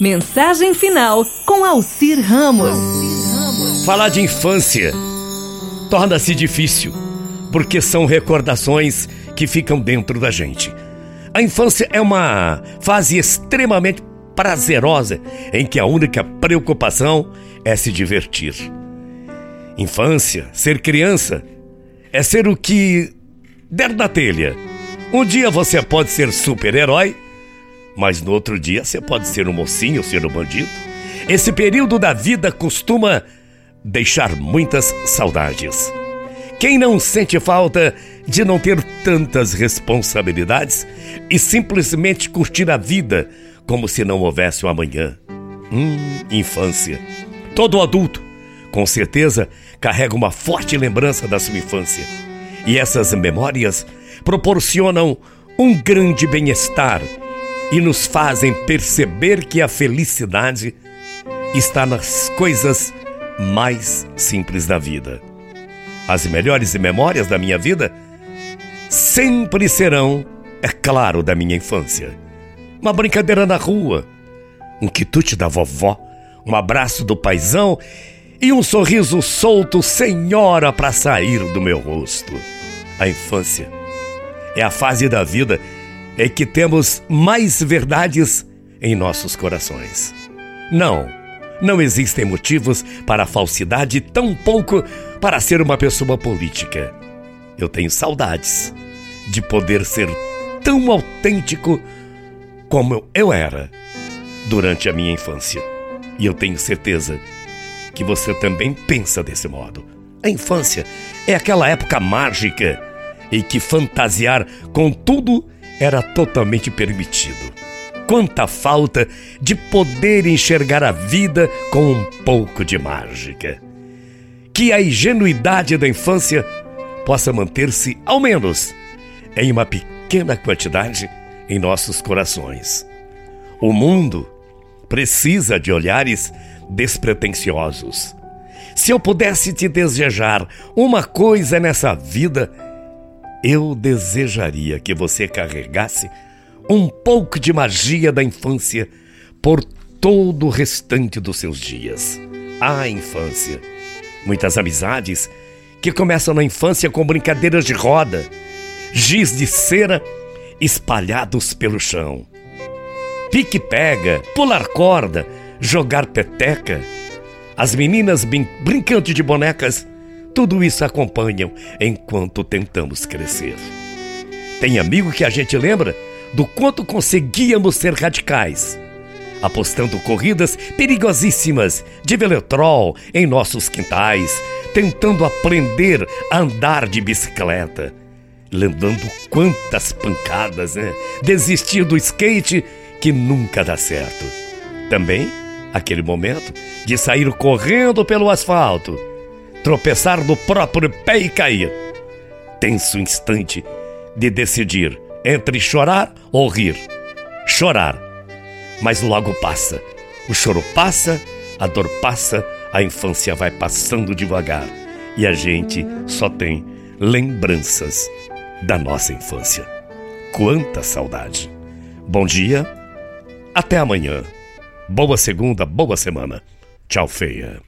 Mensagem final com Alcir Ramos. Falar de infância torna-se difícil, porque são recordações que ficam dentro da gente. A infância é uma fase extremamente prazerosa em que a única preocupação é se divertir. Infância, ser criança, é ser o que der na telha. Um dia você pode ser super-herói mas no outro dia você pode ser um mocinho, ser um bandido. Esse período da vida costuma deixar muitas saudades. Quem não sente falta de não ter tantas responsabilidades e simplesmente curtir a vida como se não houvesse um amanhã? Hum, infância. Todo adulto, com certeza, carrega uma forte lembrança da sua infância. E essas memórias proporcionam um grande bem-estar e nos fazem perceber que a felicidade está nas coisas mais simples da vida. As melhores memórias da minha vida sempre serão, é claro, da minha infância. Uma brincadeira na rua, um quitute da vovó, um abraço do paizão e um sorriso solto sem hora para sair do meu rosto. A infância é a fase da vida é que temos mais verdades em nossos corações. Não, não existem motivos para falsidade, tampouco para ser uma pessoa política. Eu tenho saudades de poder ser tão autêntico como eu era durante a minha infância. E eu tenho certeza que você também pensa desse modo. A infância é aquela época mágica em que fantasiar com tudo era totalmente permitido. Quanta falta de poder enxergar a vida com um pouco de mágica. Que a ingenuidade da infância possa manter-se, ao menos, em uma pequena quantidade em nossos corações. O mundo precisa de olhares despretensiosos. Se eu pudesse te desejar uma coisa nessa vida, eu desejaria que você carregasse um pouco de magia da infância por todo o restante dos seus dias. A infância. Muitas amizades que começam na infância com brincadeiras de roda, giz de cera espalhados pelo chão. Pique-pega, pular corda, jogar peteca. As meninas brincando de bonecas tudo isso acompanham enquanto tentamos crescer. Tem amigo que a gente lembra do quanto conseguíamos ser radicais, apostando corridas perigosíssimas de veletrol em nossos quintais, tentando aprender a andar de bicicleta. Lembrando quantas pancadas, né? Desistir do skate que nunca dá certo. Também aquele momento de sair correndo pelo asfalto tropeçar no próprio pé e cair. Tenso instante de decidir entre chorar ou rir. Chorar, mas logo passa. O choro passa, a dor passa, a infância vai passando devagar e a gente só tem lembranças da nossa infância. Quanta saudade! Bom dia, até amanhã. Boa segunda, boa semana. Tchau, feia.